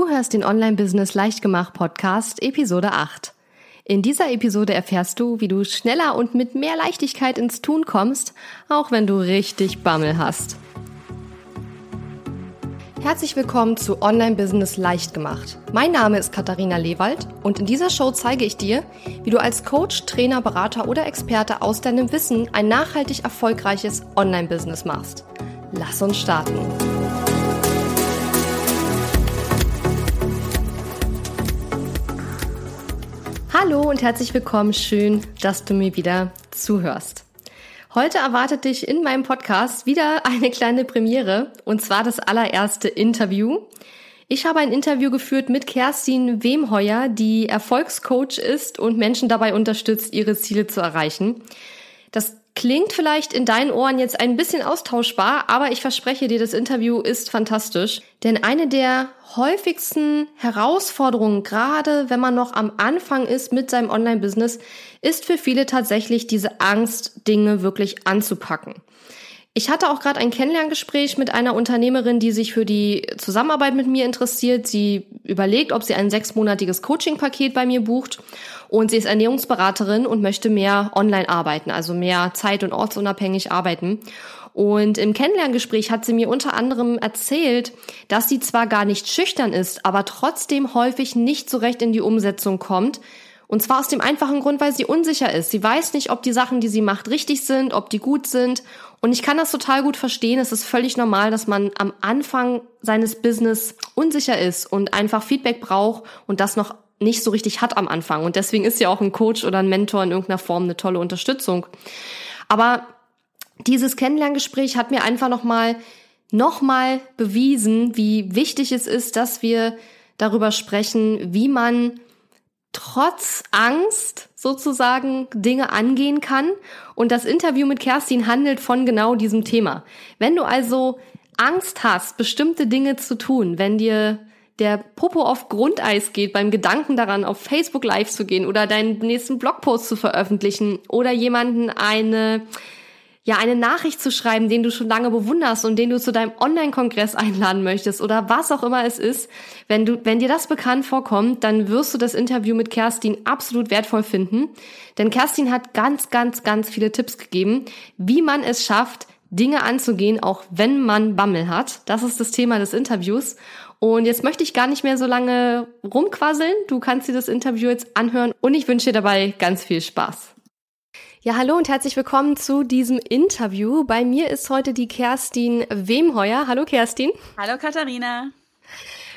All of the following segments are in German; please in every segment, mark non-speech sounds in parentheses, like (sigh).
Du hörst den Online-Business Leichtgemacht Podcast Episode 8. In dieser Episode erfährst du, wie du schneller und mit mehr Leichtigkeit ins Tun kommst, auch wenn du richtig Bammel hast. Herzlich willkommen zu Online Business leicht gemacht. Mein Name ist Katharina Lewald und in dieser Show zeige ich dir, wie du als Coach, Trainer, Berater oder Experte aus deinem Wissen ein nachhaltig erfolgreiches Online Business machst. Lass uns starten. Hallo und herzlich willkommen. Schön, dass du mir wieder zuhörst. Heute erwartet dich in meinem Podcast wieder eine kleine Premiere und zwar das allererste Interview. Ich habe ein Interview geführt mit Kerstin Wemheuer, die Erfolgscoach ist und Menschen dabei unterstützt, ihre Ziele zu erreichen. Das klingt vielleicht in deinen Ohren jetzt ein bisschen austauschbar, aber ich verspreche dir, das Interview ist fantastisch. Denn eine der häufigsten Herausforderungen, gerade wenn man noch am Anfang ist mit seinem Online-Business, ist für viele tatsächlich diese Angst, Dinge wirklich anzupacken. Ich hatte auch gerade ein Kennenlerngespräch mit einer Unternehmerin, die sich für die Zusammenarbeit mit mir interessiert. Sie überlegt, ob sie ein sechsmonatiges Coaching-Paket bei mir bucht. Und sie ist Ernährungsberaterin und möchte mehr online arbeiten, also mehr zeit- und ortsunabhängig arbeiten. Und im Kennenlerngespräch hat sie mir unter anderem erzählt, dass sie zwar gar nicht schüchtern ist, aber trotzdem häufig nicht so recht in die Umsetzung kommt, und zwar aus dem einfachen Grund, weil sie unsicher ist. Sie weiß nicht, ob die Sachen, die sie macht, richtig sind, ob die gut sind. Und ich kann das total gut verstehen. Es ist völlig normal, dass man am Anfang seines Business unsicher ist und einfach Feedback braucht und das noch nicht so richtig hat am Anfang. Und deswegen ist ja auch ein Coach oder ein Mentor in irgendeiner Form eine tolle Unterstützung. Aber dieses Kennenlerngespräch hat mir einfach nochmal nochmal bewiesen, wie wichtig es ist, dass wir darüber sprechen, wie man trotz Angst sozusagen Dinge angehen kann. Und das Interview mit Kerstin handelt von genau diesem Thema. Wenn du also Angst hast, bestimmte Dinge zu tun, wenn dir der Popo auf Grundeis geht beim Gedanken daran, auf Facebook Live zu gehen oder deinen nächsten Blogpost zu veröffentlichen oder jemanden eine ja, eine Nachricht zu schreiben, den du schon lange bewunderst und den du zu deinem Online-Kongress einladen möchtest oder was auch immer es ist. Wenn du, wenn dir das bekannt vorkommt, dann wirst du das Interview mit Kerstin absolut wertvoll finden. Denn Kerstin hat ganz, ganz, ganz viele Tipps gegeben, wie man es schafft, Dinge anzugehen, auch wenn man Bammel hat. Das ist das Thema des Interviews. Und jetzt möchte ich gar nicht mehr so lange rumquasseln. Du kannst dir das Interview jetzt anhören und ich wünsche dir dabei ganz viel Spaß. Ja, hallo und herzlich willkommen zu diesem Interview. Bei mir ist heute die Kerstin Wemheuer. Hallo Kerstin. Hallo Katharina.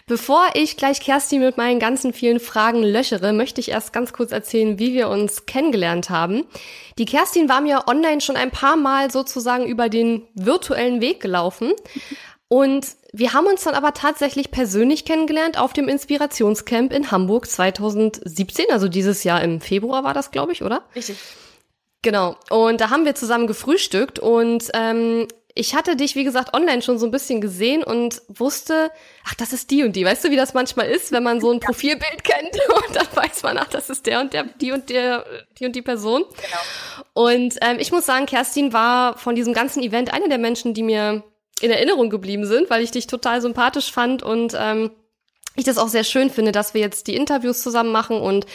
Bevor ich gleich Kerstin mit meinen ganzen vielen Fragen löchere, möchte ich erst ganz kurz erzählen, wie wir uns kennengelernt haben. Die Kerstin war mir online schon ein paar Mal sozusagen über den virtuellen Weg gelaufen. (laughs) Und wir haben uns dann aber tatsächlich persönlich kennengelernt auf dem Inspirationscamp in Hamburg 2017, also dieses Jahr im Februar war das, glaube ich, oder? Richtig. Genau. Und da haben wir zusammen gefrühstückt und ähm, ich hatte dich, wie gesagt, online schon so ein bisschen gesehen und wusste, ach, das ist die und die. Weißt du, wie das manchmal ist, wenn man so ein Profilbild kennt (laughs) und dann weiß man, ach, das ist der und der, die und der, die und die Person. Genau. Und ähm, ich muss sagen, Kerstin war von diesem ganzen Event eine der Menschen, die mir in Erinnerung geblieben sind, weil ich dich total sympathisch fand und ähm, ich das auch sehr schön finde, dass wir jetzt die Interviews zusammen machen und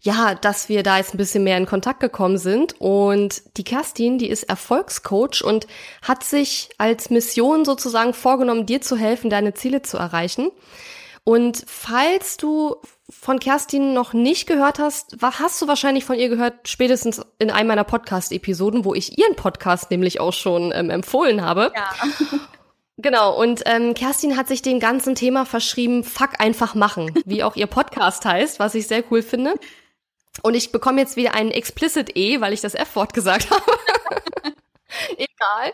ja, dass wir da jetzt ein bisschen mehr in Kontakt gekommen sind. Und die Kerstin, die ist Erfolgscoach und hat sich als Mission sozusagen vorgenommen, dir zu helfen, deine Ziele zu erreichen. Und falls du von Kerstin noch nicht gehört hast, hast du wahrscheinlich von ihr gehört, spätestens in einem meiner Podcast-Episoden, wo ich ihren Podcast nämlich auch schon ähm, empfohlen habe. Ja. (laughs) Genau, und ähm, Kerstin hat sich dem ganzen Thema verschrieben, fuck einfach machen, wie auch ihr Podcast heißt, was ich sehr cool finde. Und ich bekomme jetzt wieder ein explicit E, weil ich das F-Wort gesagt (laughs) habe. (laughs) Egal.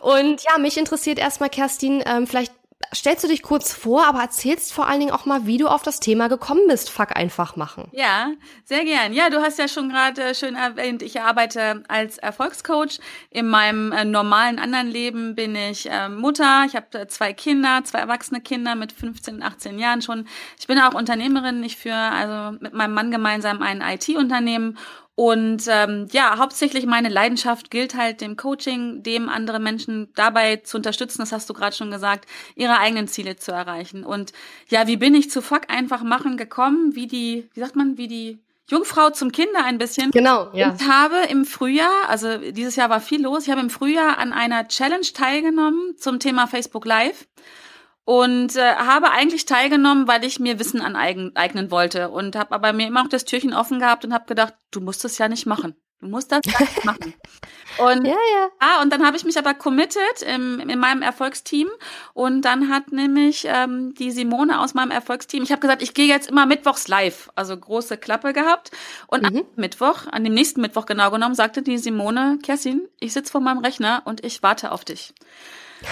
Und ja, mich interessiert erstmal, Kerstin, ähm, vielleicht stellst du dich kurz vor, aber erzählst vor allen Dingen auch mal, wie du auf das Thema gekommen bist. Fuck einfach machen. Ja, sehr gern. Ja, du hast ja schon gerade schön erwähnt, ich arbeite als Erfolgscoach. In meinem äh, normalen anderen Leben bin ich äh, Mutter. Ich habe äh, zwei Kinder, zwei erwachsene Kinder mit 15 und 18 Jahren schon. Ich bin auch Unternehmerin. Ich führe also mit meinem Mann gemeinsam ein IT-Unternehmen Und ähm, ja, hauptsächlich meine Leidenschaft gilt halt dem Coaching, dem andere Menschen dabei zu unterstützen, das hast du gerade schon gesagt, ihre eigenen Ziele zu erreichen. Und ja, wie bin ich zu Fuck einfach machen gekommen, wie die, wie sagt man, wie die Jungfrau zum Kinder ein bisschen. Genau, ja. Ich habe im Frühjahr, also dieses Jahr war viel los, ich habe im Frühjahr an einer Challenge teilgenommen zum Thema Facebook Live und äh, habe eigentlich teilgenommen, weil ich mir Wissen aneignen wollte und habe aber mir immer noch das Türchen offen gehabt und habe gedacht, du musst es ja nicht machen. Du musst das machen. (laughs) Und, ja, ja. Ah, und dann habe ich mich aber committed im, in meinem Erfolgsteam. Und dann hat nämlich ähm, die Simone aus meinem Erfolgsteam, ich habe gesagt, ich gehe jetzt immer mittwochs live. Also große Klappe gehabt. Und mhm. am Mittwoch, an dem nächsten Mittwoch genau genommen, sagte die Simone, Kerstin, ich sitze vor meinem Rechner und ich warte auf dich.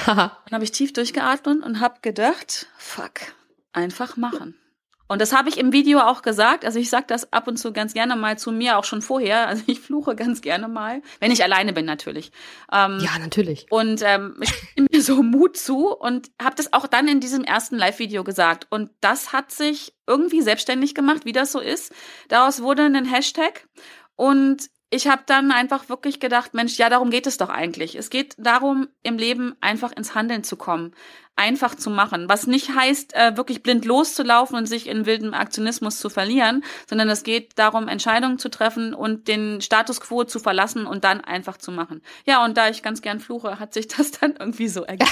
Dann habe ich tief durchgeatmet und habe gedacht, fuck, einfach machen. Und das habe ich im Video auch gesagt. Also ich sage das ab und zu ganz gerne mal zu mir, auch schon vorher. Also ich fluche ganz gerne mal, wenn ich alleine bin natürlich. Ähm, ja, natürlich. Und ähm, ich (laughs) bin mir so Mut zu und habe das auch dann in diesem ersten Live-Video gesagt. Und das hat sich irgendwie selbstständig gemacht, wie das so ist. Daraus wurde ein Hashtag. Und ich habe dann einfach wirklich gedacht, Mensch, ja, darum geht es doch eigentlich. Es geht darum, im Leben einfach ins Handeln zu kommen einfach zu machen. Was nicht heißt, äh, wirklich blind loszulaufen und sich in wildem Aktionismus zu verlieren, sondern es geht darum, Entscheidungen zu treffen und den Status quo zu verlassen und dann einfach zu machen. Ja, und da ich ganz gern fluche, hat sich das dann irgendwie so ergeben.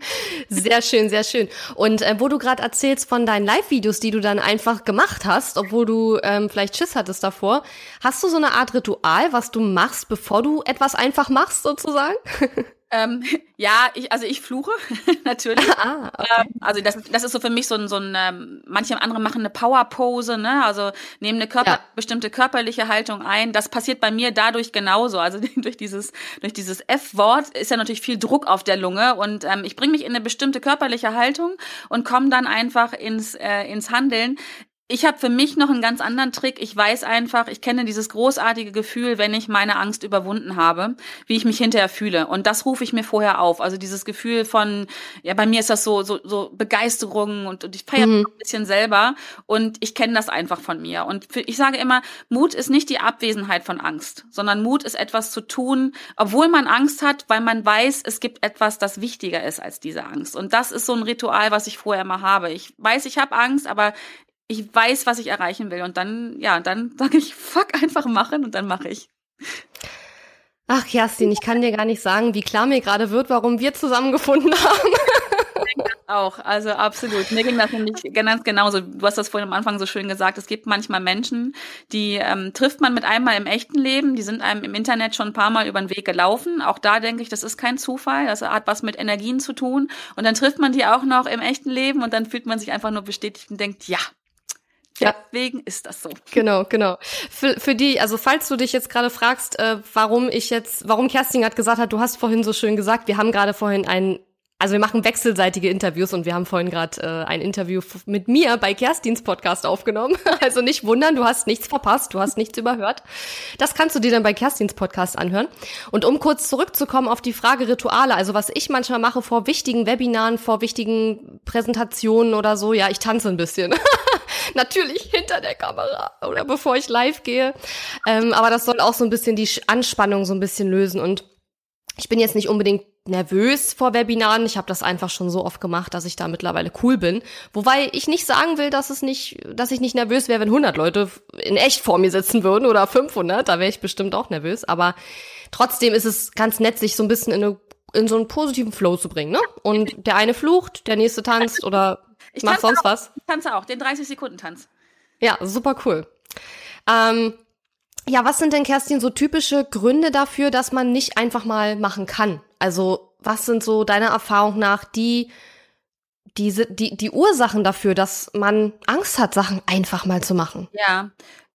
(laughs) sehr schön, sehr schön. Und äh, wo du gerade erzählst von deinen Live-Videos, die du dann einfach gemacht hast, obwohl du ähm, vielleicht Schiss hattest davor, hast du so eine Art Ritual, was du machst, bevor du etwas einfach machst, sozusagen? (laughs) Ähm, (laughs) ja, ich, also ich fluche (laughs) natürlich. Ah, okay. ähm, also das, das ist so für mich so ein, so ein ähm, manche andere machen eine Powerpose, ne? Also nehmen eine Körper, ja. bestimmte körperliche Haltung ein. Das passiert bei mir dadurch genauso. Also (laughs) durch dieses, durch dieses F-Wort ist ja natürlich viel Druck auf der Lunge und ähm, ich bringe mich in eine bestimmte körperliche Haltung und komme dann einfach ins, äh, ins Handeln. Ich habe für mich noch einen ganz anderen Trick. Ich weiß einfach, ich kenne dieses großartige Gefühl, wenn ich meine Angst überwunden habe, wie ich mich hinterher fühle. Und das rufe ich mir vorher auf. Also dieses Gefühl von, ja, bei mir ist das so so, so Begeisterung und, und ich feiere mhm. ein bisschen selber. Und ich kenne das einfach von mir. Und für, ich sage immer, Mut ist nicht die Abwesenheit von Angst, sondern Mut ist etwas zu tun, obwohl man Angst hat, weil man weiß, es gibt etwas, das wichtiger ist als diese Angst. Und das ist so ein Ritual, was ich vorher immer habe. Ich weiß, ich habe Angst, aber ich weiß, was ich erreichen will. Und dann, ja, dann sage ich, fuck, einfach machen und dann mache ich. Ach, Kerstin, ich kann dir gar nicht sagen, wie klar mir gerade wird, warum wir zusammengefunden (laughs) haben. auch, also absolut. Mir ging das nämlich ganz genauso. Du hast das vorhin am Anfang so schön gesagt. Es gibt manchmal Menschen, die ähm, trifft man mit einmal im echten Leben, die sind einem im Internet schon ein paar Mal über den Weg gelaufen. Auch da denke ich, das ist kein Zufall, das hat was mit Energien zu tun. Und dann trifft man die auch noch im echten Leben und dann fühlt man sich einfach nur bestätigt und denkt, ja, ja. Deswegen ist das so. Genau, genau. Für, für die, also falls du dich jetzt gerade fragst, äh, warum ich jetzt, warum Kerstin gerade gesagt hat, du hast vorhin so schön gesagt, wir haben gerade vorhin einen also wir machen wechselseitige Interviews und wir haben vorhin gerade äh, ein Interview mit mir bei Kerstins Podcast aufgenommen. (laughs) Also nicht wundern, du hast nichts verpasst, du hast nichts überhört. Das kannst du dir dann bei Kerstins Podcast anhören. Und um kurz zurückzukommen auf die Frage Rituale, also was ich manchmal mache vor wichtigen Webinaren, vor wichtigen Präsentationen oder so, ja, ich tanze ein bisschen. (laughs) Natürlich hinter der Kamera oder bevor ich live gehe. Ähm, aber das soll auch so ein bisschen die Anspannung so ein bisschen lösen und ich bin jetzt nicht unbedingt nervös vor Webinaren. Ich habe das einfach schon so oft gemacht, dass ich da mittlerweile cool bin. Wobei ich nicht sagen will, dass es nicht, dass ich nicht nervös wäre, wenn 100 Leute in echt vor mir sitzen würden oder 500. Da wäre ich bestimmt auch nervös. Aber trotzdem ist es ganz nett, sich so ein bisschen in, eine, in so einen positiven Flow zu bringen. Ne? Und der eine flucht, der nächste tanzt oder ich macht sonst auch. was. Ich tanze auch, den 30 Sekunden Tanz. Ja, super cool. Ähm, ja, was sind denn, Kerstin, so typische Gründe dafür, dass man nicht einfach mal machen kann? Also, was sind so deiner Erfahrung nach die, diese, die, die Ursachen dafür, dass man Angst hat, Sachen einfach mal zu machen? Ja.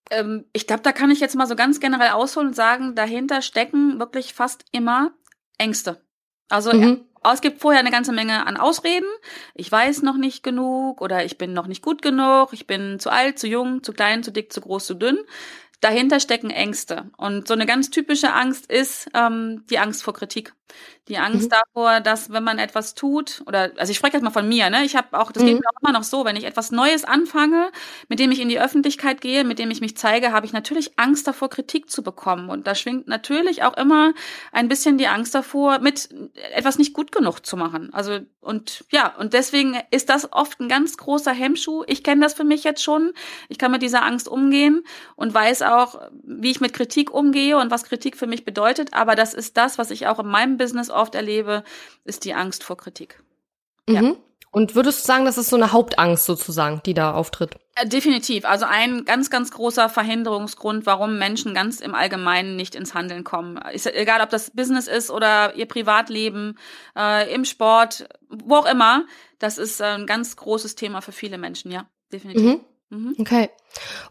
Ähm, ich glaube, da kann ich jetzt mal so ganz generell ausholen und sagen, dahinter stecken wirklich fast immer Ängste. Also mhm. Es gibt vorher eine ganze Menge an Ausreden. Ich weiß noch nicht genug oder ich bin noch nicht gut genug, ich bin zu alt, zu jung, zu klein, zu dick, zu groß, zu dünn dahinter stecken Ängste. Und so eine ganz typische Angst ist ähm, die Angst vor Kritik. Die Angst mhm. davor, dass wenn man etwas tut, oder also ich spreche jetzt mal von mir, ne? Ich habe auch, das mhm. geht mir auch immer noch so, wenn ich etwas Neues anfange, mit dem ich in die Öffentlichkeit gehe, mit dem ich mich zeige, habe ich natürlich Angst davor, Kritik zu bekommen. Und da schwingt natürlich auch immer ein bisschen die Angst davor, mit etwas nicht gut genug zu machen. Also und ja, und deswegen ist das oft ein ganz großer Hemmschuh. Ich kenne das für mich jetzt schon. Ich kann mit dieser Angst umgehen und weiß auch, wie ich mit Kritik umgehe und was Kritik für mich bedeutet. Aber das ist das, was ich auch in meinem Business oft erlebe, ist die Angst vor Kritik. Mhm. Ja. Und würdest du sagen, das ist so eine Hauptangst sozusagen, die da auftritt? Äh, definitiv. Also ein ganz, ganz großer Verhinderungsgrund, warum Menschen ganz im Allgemeinen nicht ins Handeln kommen. Ist egal, ob das Business ist oder ihr Privatleben, äh, im Sport, wo auch immer. Das ist ein ganz großes Thema für viele Menschen, ja, definitiv. Mhm. Mhm. Okay.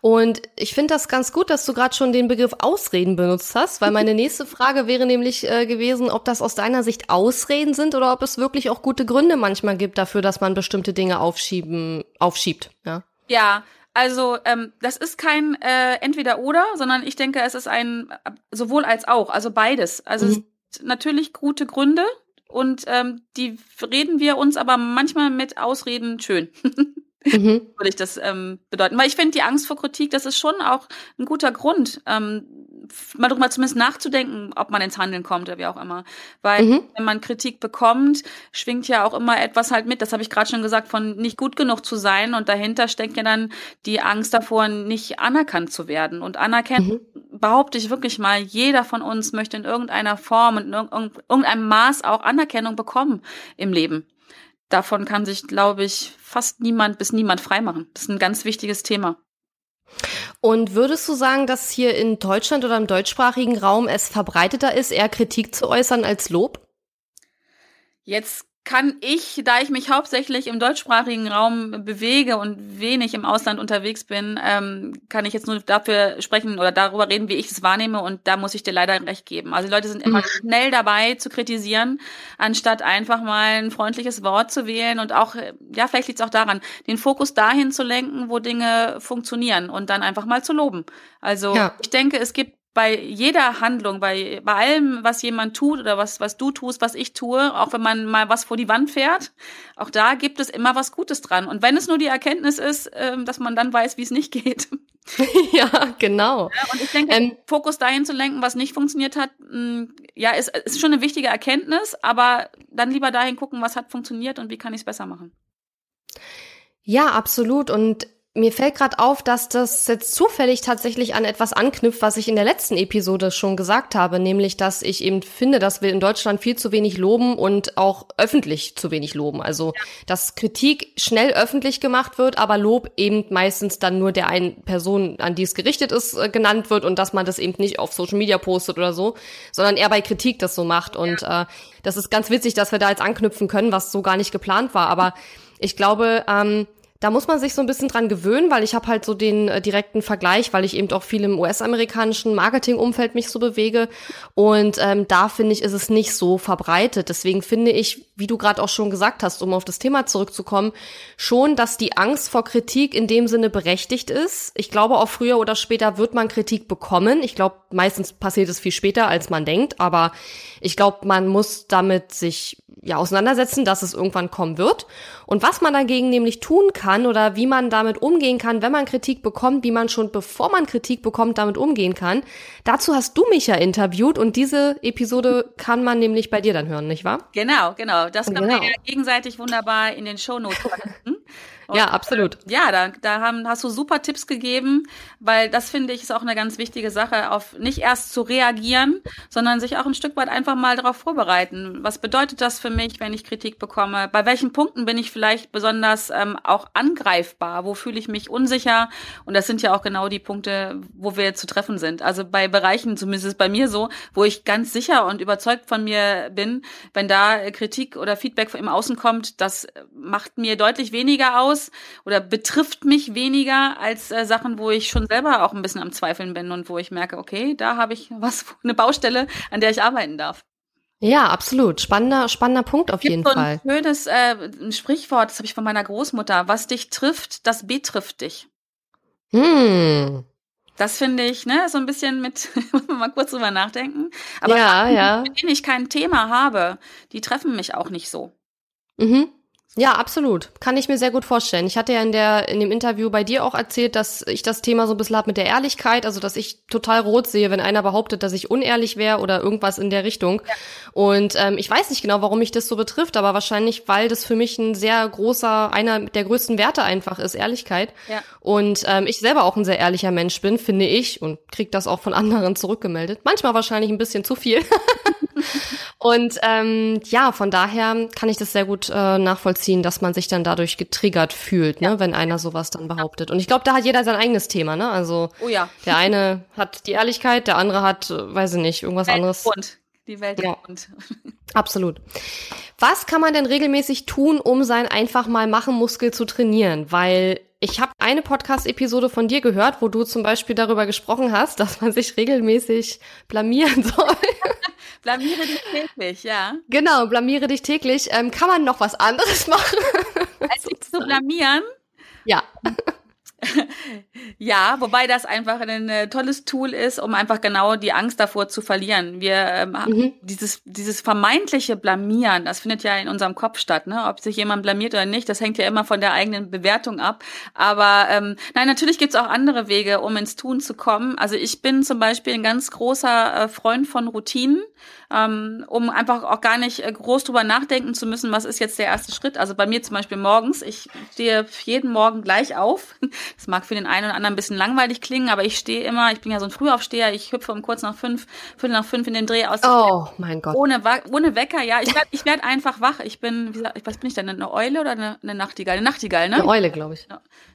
Und ich finde das ganz gut, dass du gerade schon den Begriff Ausreden benutzt hast, weil meine nächste Frage wäre nämlich äh, gewesen, ob das aus deiner Sicht Ausreden sind oder ob es wirklich auch gute Gründe manchmal gibt dafür, dass man bestimmte Dinge aufschieben, aufschiebt. Ja. Ja, also ähm, das ist kein äh, entweder oder, sondern ich denke, es ist ein sowohl als auch, also beides. Also mhm. es sind natürlich gute Gründe und ähm, die reden wir uns aber manchmal mit Ausreden schön. (laughs) mhm. (laughs) würde ich das ähm, bedeuten. Weil ich finde, die Angst vor Kritik, das ist schon auch ein guter Grund, ähm, mal drüber zumindest nachzudenken, ob man ins Handeln kommt oder wie auch immer. Weil mhm. wenn man Kritik bekommt, schwingt ja auch immer etwas halt mit. Das habe ich gerade schon gesagt, von nicht gut genug zu sein. Und dahinter steckt ja dann die Angst davor, nicht anerkannt zu werden. Und anerkennen, mhm. behaupte ich wirklich mal, jeder von uns möchte in irgendeiner Form und in irgendeinem Maß auch Anerkennung bekommen im Leben davon kann sich, glaube ich, fast niemand bis niemand freimachen. Das ist ein ganz wichtiges Thema. Und würdest du sagen, dass hier in Deutschland oder im deutschsprachigen Raum es verbreiteter ist, eher Kritik zu äußern als Lob? Jetzt kann ich, da ich mich hauptsächlich im deutschsprachigen Raum bewege und wenig im Ausland unterwegs bin, ähm, kann ich jetzt nur dafür sprechen oder darüber reden, wie ich es wahrnehme und da muss ich dir leider recht geben. Also die Leute sind immer mhm. schnell dabei zu kritisieren, anstatt einfach mal ein freundliches Wort zu wählen und auch, ja, vielleicht liegt es auch daran, den Fokus dahin zu lenken, wo Dinge funktionieren und dann einfach mal zu loben. Also ja. ich denke, es gibt bei jeder Handlung, bei, bei allem, was jemand tut oder was, was du tust, was ich tue, auch wenn man mal was vor die Wand fährt, auch da gibt es immer was Gutes dran. Und wenn es nur die Erkenntnis ist, ähm, dass man dann weiß, wie es nicht geht. (laughs) ja, genau. Ja, und ich denke, ähm, Fokus dahin zu lenken, was nicht funktioniert hat, mh, mm, ja, ist, ist schon eine wichtige Erkenntnis, aber dann lieber dahin gucken, was hat funktioniert und wie kann ich es besser machen. Ja, absolut. Und mir fällt gerade auf, dass das jetzt zufällig tatsächlich an etwas anknüpft, was ich in der letzten Episode schon gesagt habe, nämlich, dass ich eben finde, dass wir in Deutschland viel zu wenig loben und auch öffentlich zu wenig loben. Also, ja. dass Kritik schnell öffentlich gemacht wird, aber Lob eben meistens dann nur der einen Person, an die es gerichtet ist, äh, genannt wird und dass man das eben nicht auf Social Media postet oder so, sondern eher bei Kritik das so macht. Und ja. äh, das ist ganz witzig, dass wir da jetzt anknüpfen können, was so gar nicht geplant war. Aber ich glaube, ähm, da muss man sich so ein bisschen dran gewöhnen, weil ich habe halt so den äh, direkten Vergleich, weil ich eben auch viel im US-amerikanischen Marketing-Umfeld mich so bewege. Und ähm, da finde ich, ist es nicht so verbreitet. Deswegen finde ich, wie du gerade auch schon gesagt hast, um auf das Thema zurückzukommen, schon, dass die Angst vor Kritik in dem Sinne berechtigt ist. Ich glaube, auch früher oder später wird man Kritik bekommen. Ich glaube, meistens passiert es viel später, als man denkt. Aber ich glaube, man muss damit sich ja auseinandersetzen, dass es irgendwann kommen wird. Und was man dagegen nämlich tun kann oder wie man damit umgehen kann, wenn man Kritik bekommt, wie man schon bevor man Kritik bekommt, damit umgehen kann. Dazu hast du mich ja interviewt und diese Episode kann man nämlich bei dir dann hören, nicht wahr? Genau, genau. Das kann genau. man ja gegenseitig wunderbar in den Shownotes verlinken. (laughs) Und, ja, absolut. Äh, ja, da, da haben, hast du super Tipps gegeben, weil das finde ich ist auch eine ganz wichtige Sache, auf nicht erst zu reagieren, sondern sich auch ein Stück weit einfach mal darauf vorbereiten. Was bedeutet das für mich, wenn ich Kritik bekomme? Bei welchen Punkten bin ich vielleicht besonders ähm, auch angreifbar? Wo fühle ich mich unsicher? Und das sind ja auch genau die Punkte, wo wir zu treffen sind. Also bei Bereichen, zumindest bei mir so, wo ich ganz sicher und überzeugt von mir bin, wenn da Kritik oder Feedback im Außen kommt, das macht mir deutlich weniger aus aus oder betrifft mich weniger als äh, Sachen, wo ich schon selber auch ein bisschen am Zweifeln bin und wo ich merke, okay, da habe ich (laughs) was, eine Baustelle, an der ich arbeiten darf. Ja, absolut. Spannender, spannender Punkt auf jeden so Fall. Ein schönes äh, Sprichwort, das habe ich von meiner Großmutter. Was dich trifft, das betrifft dich. Hm. Das finde ich, ne, so ein bisschen mit, (laughs) muss man mal kurz drüber nachdenken. Aber ja, ja. mit denen ich kein Thema habe, die treffen mich auch nicht so. Mhm. Ja, absolut. Kann ich mir sehr gut vorstellen. Ich hatte ja in der in dem Interview bei dir auch erzählt, dass ich das Thema so ein bisschen habe mit der Ehrlichkeit, also dass ich total rot sehe, wenn einer behauptet, dass ich unehrlich wäre oder irgendwas in der Richtung. Ja. Und ähm, ich weiß nicht genau, warum mich das so betrifft, aber wahrscheinlich, weil das für mich ein sehr großer, einer der größten Werte einfach ist, Ehrlichkeit. Ja. Und ähm, ich selber auch ein sehr ehrlicher Mensch bin, finde ich, und krieg das auch von anderen zurückgemeldet. Manchmal wahrscheinlich ein bisschen zu viel. (laughs) und ähm, ja, von daher kann ich das sehr gut äh, nachvollziehen, dass man sich dann dadurch getriggert fühlt, ne, wenn einer sowas dann behauptet. Und ich glaube, da hat jeder sein eigenes Thema, ne? Also oh ja. der eine hat die Ehrlichkeit, der andere hat, äh, weiß ich nicht, irgendwas anderes. Und die Welt ja. rund. (laughs) Absolut. Was kann man denn regelmäßig tun, um sein einfach mal machen Muskel zu trainieren? Weil ich habe eine Podcast-Episode von dir gehört, wo du zum Beispiel darüber gesprochen hast, dass man sich regelmäßig blamieren (laughs) soll. blamiere dich täglich, ja. Genau, blamiere dich täglich. Ähm, kann man noch was anderes (laughs) machen? Als sich zu blamieren? Ja. (laughs) (laughs) ja, wobei das einfach ein äh, tolles Tool ist, um einfach genau die Angst davor zu verlieren. Wir ähm, mhm. dieses dieses vermeintliche Blamieren, das findet ja in unserem Kopf statt, ne? Ob sich jemand blamiert oder nicht, das hängt ja immer von der eigenen Bewertung ab. Aber ähm, nein, natürlich gibt's auch andere Wege, um ins Tun zu kommen. Also ich bin zum Beispiel ein ganz großer äh, Freund von Routinen ähm, um einfach auch gar nicht äh, groß drüber nachdenken zu müssen, was ist jetzt der erste Schritt. Also bei mir zum Beispiel morgens, ich stehe jeden Morgen gleich auf. (laughs) Das mag für den einen oder anderen ein bisschen langweilig klingen, aber ich stehe immer, ich bin ja so ein Frühaufsteher, ich hüpfe um kurz nach fünf, viertel nach fünf in den Dreh aus. Oh mein Gott. Ohne, ohne Wecker, ja. Ich werde ich werd einfach wach. Ich bin, wie gesagt, was bin ich denn, eine Eule oder eine, eine Nachtigall? Eine Nachtigall, ne? Eine Eule, glaube ich.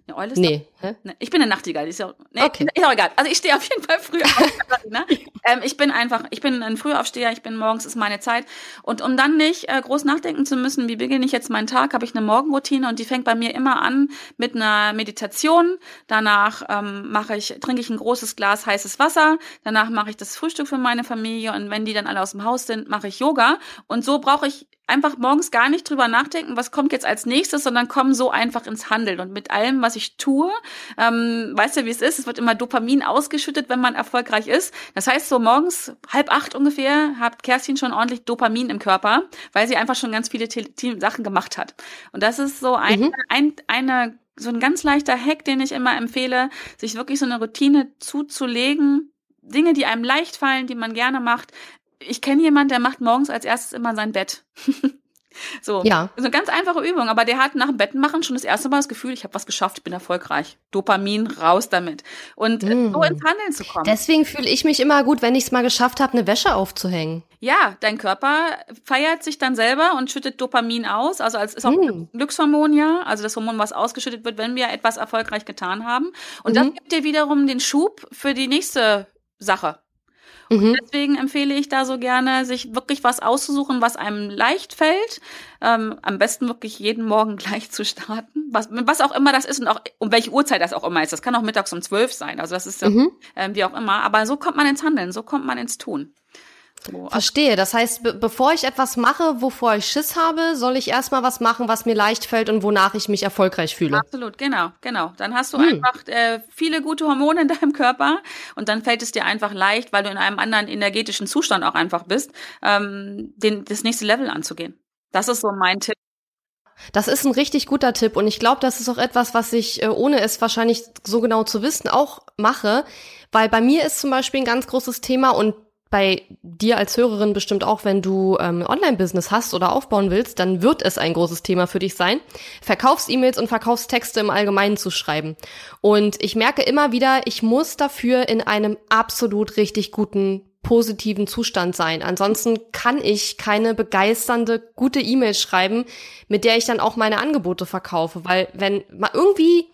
Eine Eule ist Nee. Doch, ne, ich bin eine Nachtigall. Ist ja, nee, okay. ist auch egal. Also ich stehe auf jeden Fall früh auf. ne? (laughs) ähm, ich bin einfach, ich bin ein Frühaufsteher, ich bin morgens ist meine Zeit. Und um dann nicht äh, groß nachdenken zu müssen, wie beginne ich jetzt meinen Tag, habe ich eine Morgenroutine und die fängt bei mir immer an mit einer Meditation. Danach ähm, mache ich, trinke ich ein großes Glas heißes Wasser. Danach mache ich das Frühstück für meine Familie und wenn die dann alle aus dem Haus sind, mache ich Yoga. Und so brauche ich einfach morgens gar nicht drüber nachdenken, was kommt jetzt als nächstes, sondern kommen so einfach ins Handeln. Und mit allem, was ich tue, ähm, weißt du, wie es ist? Es wird immer Dopamin ausgeschüttet, wenn man erfolgreich ist. Das heißt, so morgens halb acht ungefähr hat Kerstin schon ordentlich Dopamin im Körper, weil sie einfach schon ganz viele Sachen gemacht hat. Und das ist so ein, mhm. ein, eine so ein ganz leichter Hack, den ich immer empfehle, sich wirklich so eine Routine zuzulegen, Dinge, die einem leicht fallen, die man gerne macht, ich kenne jemanden, der macht morgens als erstes immer sein Bett. (laughs) so, ja. so eine ganz einfache Übung, aber der hat nach dem Betten machen schon das erste Mal das Gefühl, ich habe was geschafft, ich bin erfolgreich. Dopamin raus damit und mm. so ins Handeln zu kommen. Deswegen fühle ich mich immer gut, wenn ich es mal geschafft habe, eine Wäsche aufzuhängen. Ja, dein Körper feiert sich dann selber und schüttet Dopamin aus, also als ist auch mm. Glückshormon ja, also das Hormon, was ausgeschüttet wird, wenn wir etwas erfolgreich getan haben und mhm. das gibt dir wiederum den Schub für die nächste Sache. Mhm. deswegen empfehle ich da so gerne, sich wirklich was auszusuchen, was einem leicht fällt. Ähm, am besten wirklich jeden Morgen (laughs) gleich zu starten. Was, was auch immer das ist und auch um welche Uhrzeit das auch immer ist. Das kann auch mittags um zwölf sein. Also das ist ja, mhm. äh, wie auch immer. Aber so kommt man ins Handeln, so kommt man ins Tun. Verstehe. Das heißt, be bevor ich etwas mache, wovor ich Schiss habe, soll ich erstmal was machen, was mir leicht fällt und wonach ich mich erfolgreich fühle. Absolut, genau, genau. Dann hast du hm. einfach äh, viele gute Hormone in deinem Körper und dann fällt es dir einfach leicht, weil du in einem anderen energetischen Zustand auch einfach bist, ähm, den, das nächste Level anzugehen. Das ist so mein Tipp. Das ist ein richtig guter Tipp und ich glaube, das ist auch etwas, was ich, äh, ohne es wahrscheinlich so genau zu wissen, auch mache, weil bei mir ist zum Beispiel ein ganz großes Thema und bei dir als Hörerin bestimmt auch, wenn du ähm, Online-Business hast oder aufbauen willst, dann wird es ein großes Thema für dich sein, Verkaufs-E-Mails und Verkaufstexte im Allgemeinen zu schreiben. Und ich merke immer wieder, ich muss dafür in einem absolut richtig guten positiven Zustand sein. Ansonsten kann ich keine begeisternde, gute E-Mail schreiben, mit der ich dann auch meine Angebote verkaufe. Weil wenn mal irgendwie,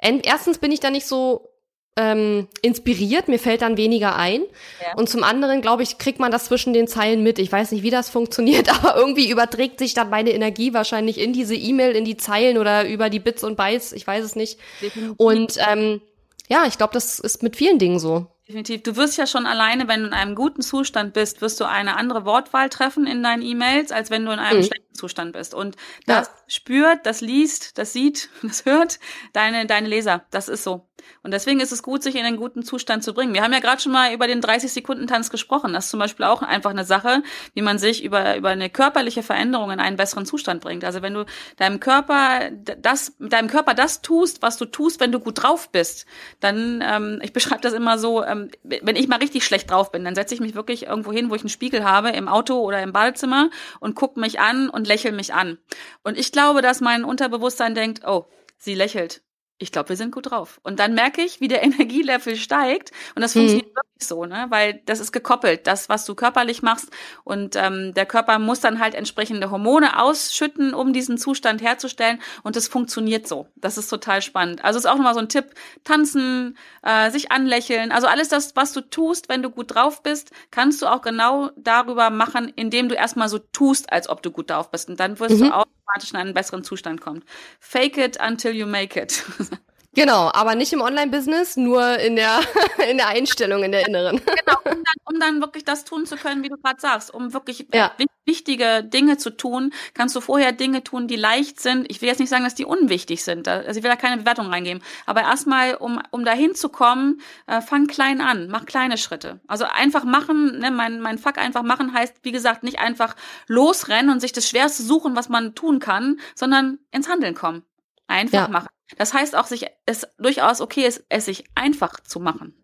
erstens bin ich da nicht so ähm, inspiriert, mir fällt dann weniger ein. Ja. Und zum anderen, glaube ich, kriegt man das zwischen den Zeilen mit. Ich weiß nicht, wie das funktioniert, (laughs) aber irgendwie überträgt sich dann meine Energie wahrscheinlich in diese E-Mail, in die Zeilen oder über die Bits und Bytes, ich weiß es nicht. Definitiv. Und ähm, ja, ich glaube, das ist mit vielen Dingen so. Definitiv. Du wirst ja schon alleine, wenn du in einem guten Zustand bist, wirst du eine andere Wortwahl treffen in deinen E-Mails, als wenn du in einem mhm. schlechten Zustand bist. Und das ja. spürt, das liest, das sieht, (laughs) das hört deine, deine Leser. Das ist so. Und deswegen ist es gut, sich in einen guten Zustand zu bringen. Wir haben ja gerade schon mal über den 30-Sekunden-Tanz gesprochen. Das ist zum Beispiel auch einfach eine Sache, wie man sich über, über eine körperliche Veränderung in einen besseren Zustand bringt. Also wenn du deinem Körper das, deinem Körper das tust, was du tust, wenn du gut drauf bist, dann, ähm, ich beschreibe das immer so, ähm, wenn ich mal richtig schlecht drauf bin, dann setze ich mich wirklich irgendwo hin, wo ich einen Spiegel habe, im Auto oder im Badezimmer und gucke mich an und lächel mich an. Und ich glaube, dass mein Unterbewusstsein denkt, oh, sie lächelt ich glaube, wir sind gut drauf. Und dann merke ich, wie der (laughs) Energielevel steigt. Und das funktioniert mhm. wirklich so, ne? Weil das ist gekoppelt, das, was du körperlich machst. Und ähm, der Körper muss dann halt entsprechende Hormone ausschütten, um diesen Zustand herzustellen. Und das funktioniert so. Das ist total spannend. Also ist auch nochmal so ein Tipp: Tanzen, äh, sich anlächeln. Also alles das, was du tust, wenn du gut drauf bist, kannst du auch genau darüber machen, indem du erstmal so tust, als ob du gut drauf bist. Und dann wirst mhm. du automatisch in einen besseren Zustand kommt. Fake it until you make it. (laughs) Genau, aber nicht im Online-Business, nur in der, (laughs) in der Einstellung, in der inneren. (laughs) Genau, um dann, um dann wirklich das tun zu können, wie du gerade sagst, um wirklich ja. wichtige Dinge zu tun, kannst du vorher Dinge tun, die leicht sind. Ich will jetzt nicht sagen, dass die unwichtig sind, also ich will da keine Bewertung reingeben, aber erstmal, um, um dahin zu kommen, äh, fang klein an, mach kleine Schritte. Also einfach machen, ne, mein, mein Fuck einfach machen heißt, wie gesagt, nicht einfach losrennen und sich das Schwerste suchen, was man tun kann, sondern ins Handeln kommen. Einfach ja. machen. Das heißt auch, sich es durchaus okay ist, es sich einfach zu machen.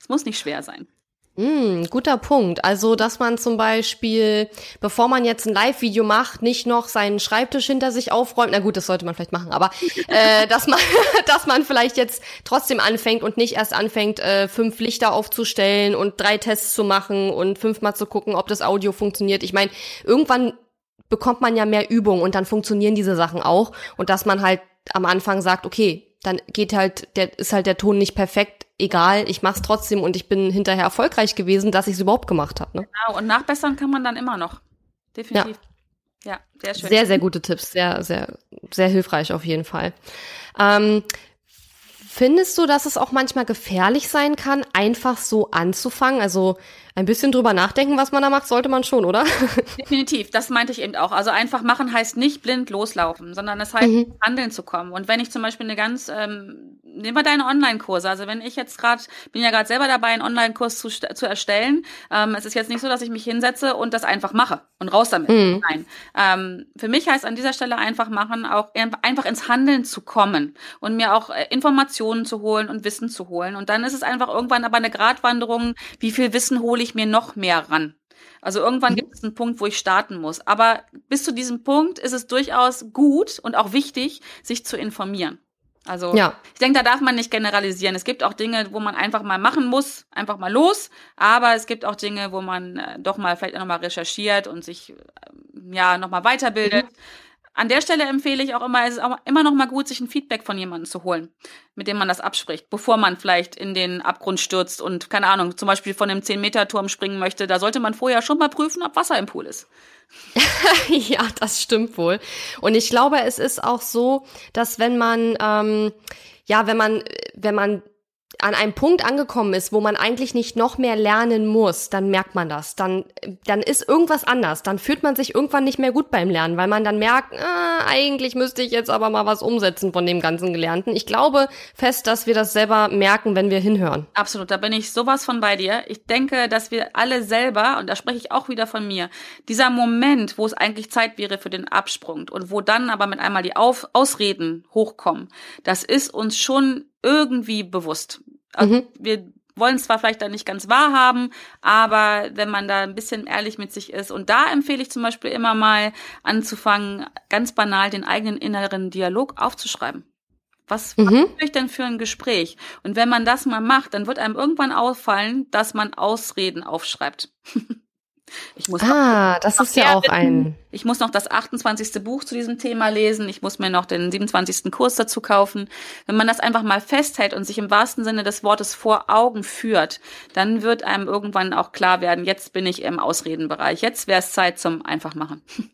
Es muss nicht schwer sein. Mm, guter Punkt. Also, dass man zum Beispiel, bevor man jetzt ein Live-Video macht, nicht noch seinen Schreibtisch hinter sich aufräumt. Na gut, das sollte man vielleicht machen, aber (laughs) äh, dass man, (laughs) dass man vielleicht jetzt trotzdem anfängt und nicht erst anfängt, äh, fünf Lichter aufzustellen und drei Tests zu machen und fünfmal zu gucken, ob das Audio funktioniert. Ich meine, irgendwann bekommt man ja mehr Übung und dann funktionieren diese Sachen auch und dass man halt am Anfang sagt, okay, dann geht halt, der ist halt der Ton nicht perfekt, egal, ich mach's trotzdem und ich bin hinterher erfolgreich gewesen, dass ich es überhaupt gemacht habe. Ne? Genau, und nachbessern kann man dann immer noch. Definitiv. Ja. ja, sehr schön. Sehr, sehr gute Tipps, sehr, sehr, sehr hilfreich auf jeden Fall. Ähm, Findest du, dass es auch manchmal gefährlich sein kann, einfach so anzufangen? Also ein bisschen drüber nachdenken, was man da macht, sollte man schon, oder? (laughs) Definitiv, das meinte ich eben auch. Also einfach machen heißt nicht blind loslaufen, sondern es heißt, mhm. handeln zu kommen. Und wenn ich zum Beispiel eine ganz, ähm, nehmen wir deine Online-Kurse. Also wenn ich jetzt gerade, bin ja gerade selber dabei, einen Online-Kurs zu, zu erstellen. Ähm, es ist jetzt nicht so, dass ich mich hinsetze und das einfach mache und raus damit. Mhm. Nein. Ähm, für mich heißt an dieser Stelle einfach machen, auch einfach ins Handeln zu kommen und mir auch äh, Informationen zu holen und Wissen zu holen. Und dann ist es einfach irgendwann aber eine Gratwanderung, wie viel Wissen hole ich mir noch mehr ran. Also irgendwann mhm. gibt es einen Punkt, wo ich starten muss. Aber bis zu diesem Punkt ist es durchaus gut und auch wichtig, sich zu informieren. Also ja. ich denke, da darf man nicht generalisieren. Es gibt auch Dinge, wo man einfach mal machen muss, einfach mal los. Aber es gibt auch Dinge, wo man äh, doch mal vielleicht nochmal recherchiert und sich äh, ja nochmal weiterbildet. Mhm. An der Stelle empfehle ich auch immer, es ist auch immer noch mal gut, sich ein Feedback von jemandem zu holen, mit dem man das abspricht, bevor man vielleicht in den Abgrund stürzt und, keine Ahnung, zum Beispiel von einem 10-Meter-Turm springen möchte. Da sollte man vorher schon mal prüfen, ob Wasser im Pool ist. (laughs) ja, das stimmt wohl. Und ich glaube, es ist auch so, dass wenn man, ähm, ja, wenn man, wenn man an einem Punkt angekommen ist, wo man eigentlich nicht noch mehr lernen muss, dann merkt man das. Dann, dann ist irgendwas anders. Dann fühlt man sich irgendwann nicht mehr gut beim Lernen, weil man dann merkt, ah, eigentlich müsste ich jetzt aber mal was umsetzen von dem ganzen Gelernten. Ich glaube fest, dass wir das selber merken, wenn wir hinhören. Absolut, da bin ich sowas von bei dir. Ich denke, dass wir alle selber, und da spreche ich auch wieder von mir, dieser Moment, wo es eigentlich Zeit wäre für den Absprung und wo dann aber mit einmal die Auf Ausreden hochkommen, das ist uns schon irgendwie bewusst. Also mhm. Wir wollen es zwar vielleicht dann nicht ganz wahrhaben, aber wenn man da ein bisschen ehrlich mit sich ist, und da empfehle ich zum Beispiel immer mal anzufangen, ganz banal den eigenen inneren Dialog aufzuschreiben. Was mhm. ich denn für ein Gespräch? Und wenn man das mal macht, dann wird einem irgendwann auffallen, dass man Ausreden aufschreibt. (laughs) Ich muss ah, noch, das noch ist ja auch ein. Ich muss noch das 28. Buch zu diesem Thema lesen. Ich muss mir noch den 27. Kurs dazu kaufen. Wenn man das einfach mal festhält und sich im wahrsten Sinne des Wortes vor Augen führt, dann wird einem irgendwann auch klar werden, jetzt bin ich im Ausredenbereich. Jetzt wäre es Zeit zum einfach machen. (laughs)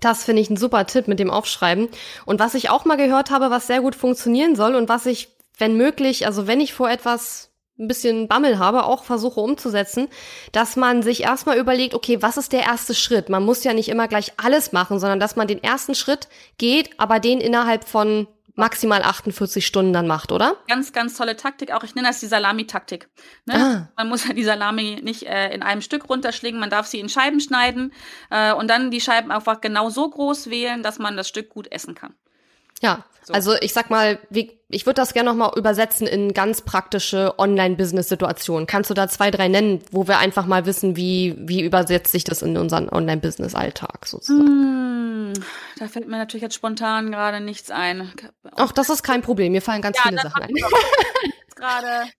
Das finde ich ein super Tipp mit dem Aufschreiben. Und was ich auch mal gehört habe, was sehr gut funktionieren soll und was ich, wenn möglich, also wenn ich vor etwas ein bisschen Bammel habe, auch versuche umzusetzen, dass man sich erstmal überlegt, okay, was ist der erste Schritt? Man muss ja nicht immer gleich alles machen, sondern dass man den ersten Schritt geht, aber den innerhalb von maximal 48 Stunden dann macht, oder? Ganz, ganz tolle Taktik. Auch ich nenne das die Salami-Taktik. Ne? Ah. Man muss ja die Salami nicht äh, in einem Stück runterschlingen, man darf sie in Scheiben schneiden äh, und dann die Scheiben einfach genau so groß wählen, dass man das Stück gut essen kann. Ja, so. also ich sag mal, wie, ich würde das gerne nochmal übersetzen in ganz praktische Online-Business-Situationen. Kannst du da zwei, drei nennen, wo wir einfach mal wissen, wie, wie übersetzt sich das in unseren Online-Business-Alltag sozusagen? Mm, da fällt mir natürlich jetzt spontan gerade nichts ein. Ach, das ist kein Problem. Mir fallen ganz ja, viele Sachen ein. gerade